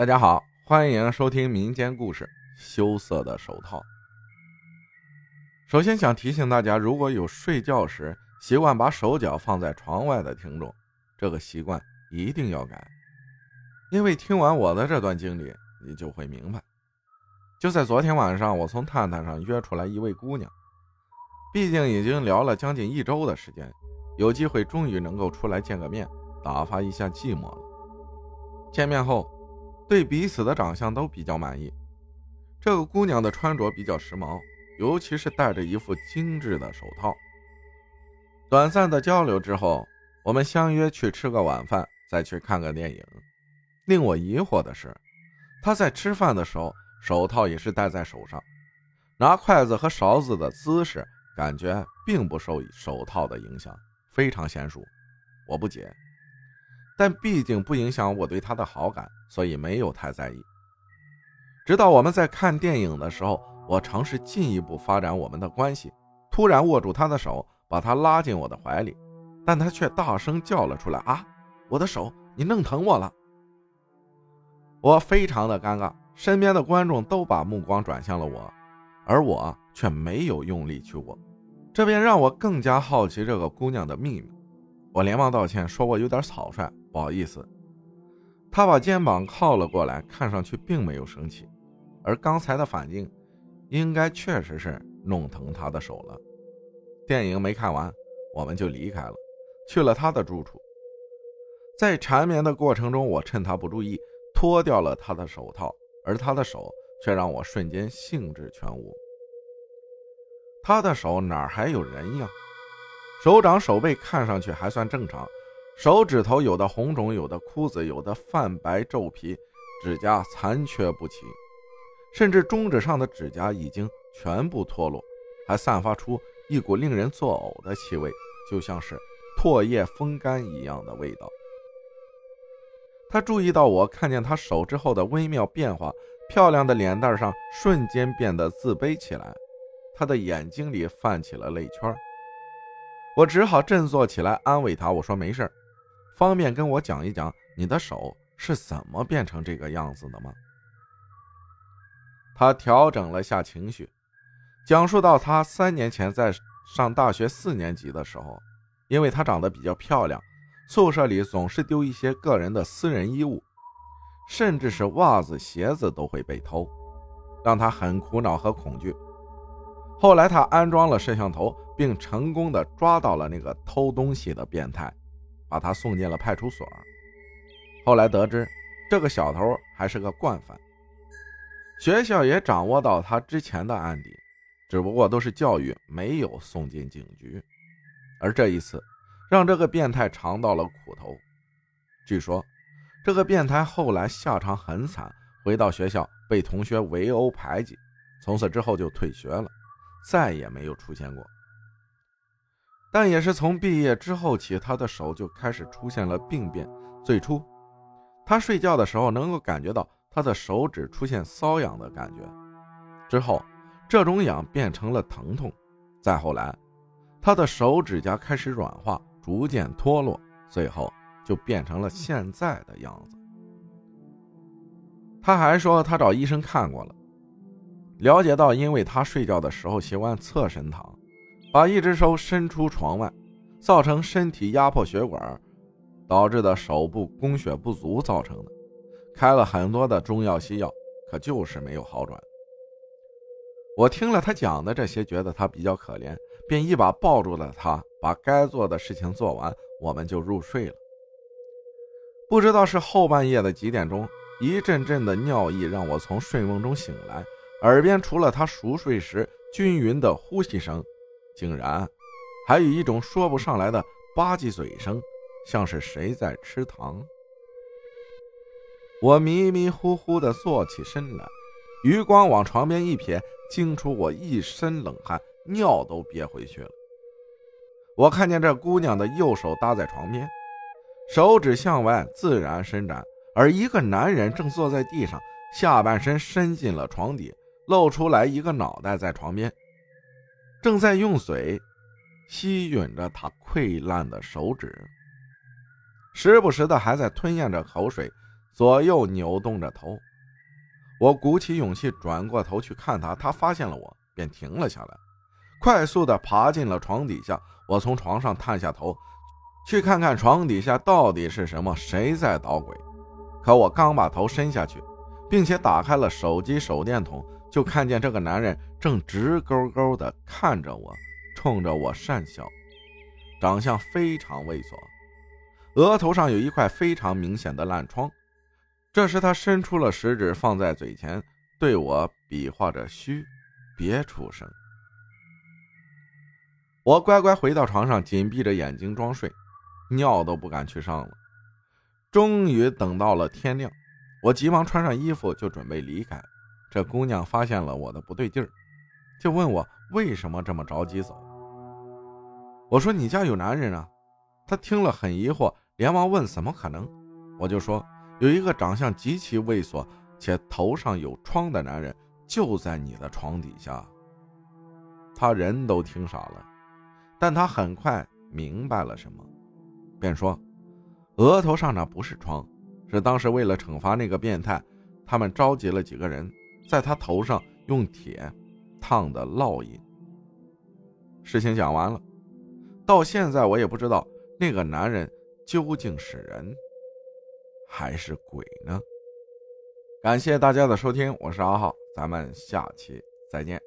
大家好，欢迎收听民间故事《羞涩的手套》。首先想提醒大家，如果有睡觉时习惯把手脚放在床外的听众，这个习惯一定要改。因为听完我的这段经历，你就会明白。就在昨天晚上，我从探探上约出来一位姑娘，毕竟已经聊了将近一周的时间，有机会终于能够出来见个面，打发一下寂寞了。见面后。对彼此的长相都比较满意。这个姑娘的穿着比较时髦，尤其是戴着一副精致的手套。短暂的交流之后，我们相约去吃个晚饭，再去看个电影。令我疑惑的是，她在吃饭的时候手套也是戴在手上，拿筷子和勺子的姿势感觉并不受手套的影响，非常娴熟。我不解。但毕竟不影响我对他的好感，所以没有太在意。直到我们在看电影的时候，我尝试进一步发展我们的关系，突然握住他的手，把他拉进我的怀里，但他却大声叫了出来：“啊，我的手，你弄疼我了！”我非常的尴尬，身边的观众都把目光转向了我，而我却没有用力去握，这便让我更加好奇这个姑娘的秘密。我连忙道歉，说我有点草率。不好意思，他把肩膀靠了过来，看上去并没有生气，而刚才的反应，应该确实是弄疼他的手了。电影没看完，我们就离开了，去了他的住处。在缠绵的过程中，我趁他不注意脱掉了他的手套，而他的手却让我瞬间兴致全无。他的手哪还有人样？手掌、手背看上去还算正常。手指头有的红肿，有的枯紫，有的泛白皱皮，指甲残缺不齐，甚至中指上的指甲已经全部脱落，还散发出一股令人作呕的气味，就像是唾液风干一样的味道。他注意到我看见他手之后的微妙变化，漂亮的脸蛋上瞬间变得自卑起来，他的眼睛里泛起了泪圈。我只好振作起来安慰他，我说没事方便跟我讲一讲你的手是怎么变成这个样子的吗？他调整了下情绪，讲述到他三年前在上大学四年级的时候，因为她长得比较漂亮，宿舍里总是丢一些个人的私人衣物，甚至是袜子、鞋子都会被偷，让他很苦恼和恐惧。后来他安装了摄像头，并成功的抓到了那个偷东西的变态。把他送进了派出所。后来得知，这个小偷还是个惯犯。学校也掌握到他之前的案底，只不过都是教育，没有送进警局。而这一次，让这个变态尝到了苦头。据说，这个变态后来下场很惨，回到学校被同学围殴排挤，从此之后就退学了，再也没有出现过。但也是从毕业之后起，他的手就开始出现了病变。最初，他睡觉的时候能够感觉到他的手指出现瘙痒的感觉，之后这种痒变成了疼痛，再后来，他的手指甲开始软化，逐渐脱落，最后就变成了现在的样子。他还说他找医生看过了，了解到因为他睡觉的时候习惯侧身躺。把一只手伸出床外，造成身体压迫血管，导致的手部供血不足造成的。开了很多的中药西药，可就是没有好转。我听了他讲的这些，觉得他比较可怜，便一把抱住了他，把该做的事情做完，我们就入睡了。不知道是后半夜的几点钟，一阵阵的尿意让我从睡梦中醒来，耳边除了他熟睡时均匀的呼吸声。竟然还有一种说不上来的吧唧嘴声，像是谁在吃糖。我迷迷糊糊地坐起身来，余光往床边一瞥，惊出我一身冷汗，尿都憋回去了。我看见这姑娘的右手搭在床边，手指向外自然伸展，而一个男人正坐在地上，下半身伸进了床底，露出来一个脑袋在床边。正在用嘴吸吮着他溃烂的手指，时不时的还在吞咽着口水，左右扭动着头。我鼓起勇气转过头去看他，他发现了我，便停了下来，快速的爬进了床底下。我从床上探下头，去看看床底下到底是什么，谁在捣鬼。可我刚把头伸下去，并且打开了手机手电筒，就看见这个男人正直勾勾的看着我，冲着我讪笑，长相非常猥琐，额头上有一块非常明显的烂疮。这时，他伸出了食指，放在嘴前，对我比划着：“嘘，别出声。”我乖乖回到床上，紧闭着眼睛装睡，尿都不敢去上了。终于等到了天亮，我急忙穿上衣服就准备离开。这姑娘发现了我的不对劲儿，就问我为什么这么着急走。我说：“你家有男人啊？”她听了很疑惑，连忙问：“怎么可能？”我就说。有一个长相极其猥琐且头上有疮的男人就在你的床底下。他人都听傻了，但他很快明白了什么，便说：“额头上那不是疮，是当时为了惩罚那个变态，他们召集了几个人，在他头上用铁烫的烙印。”事情讲完了，到现在我也不知道那个男人究竟是人。还是鬼呢？感谢大家的收听，我是阿浩，咱们下期再见。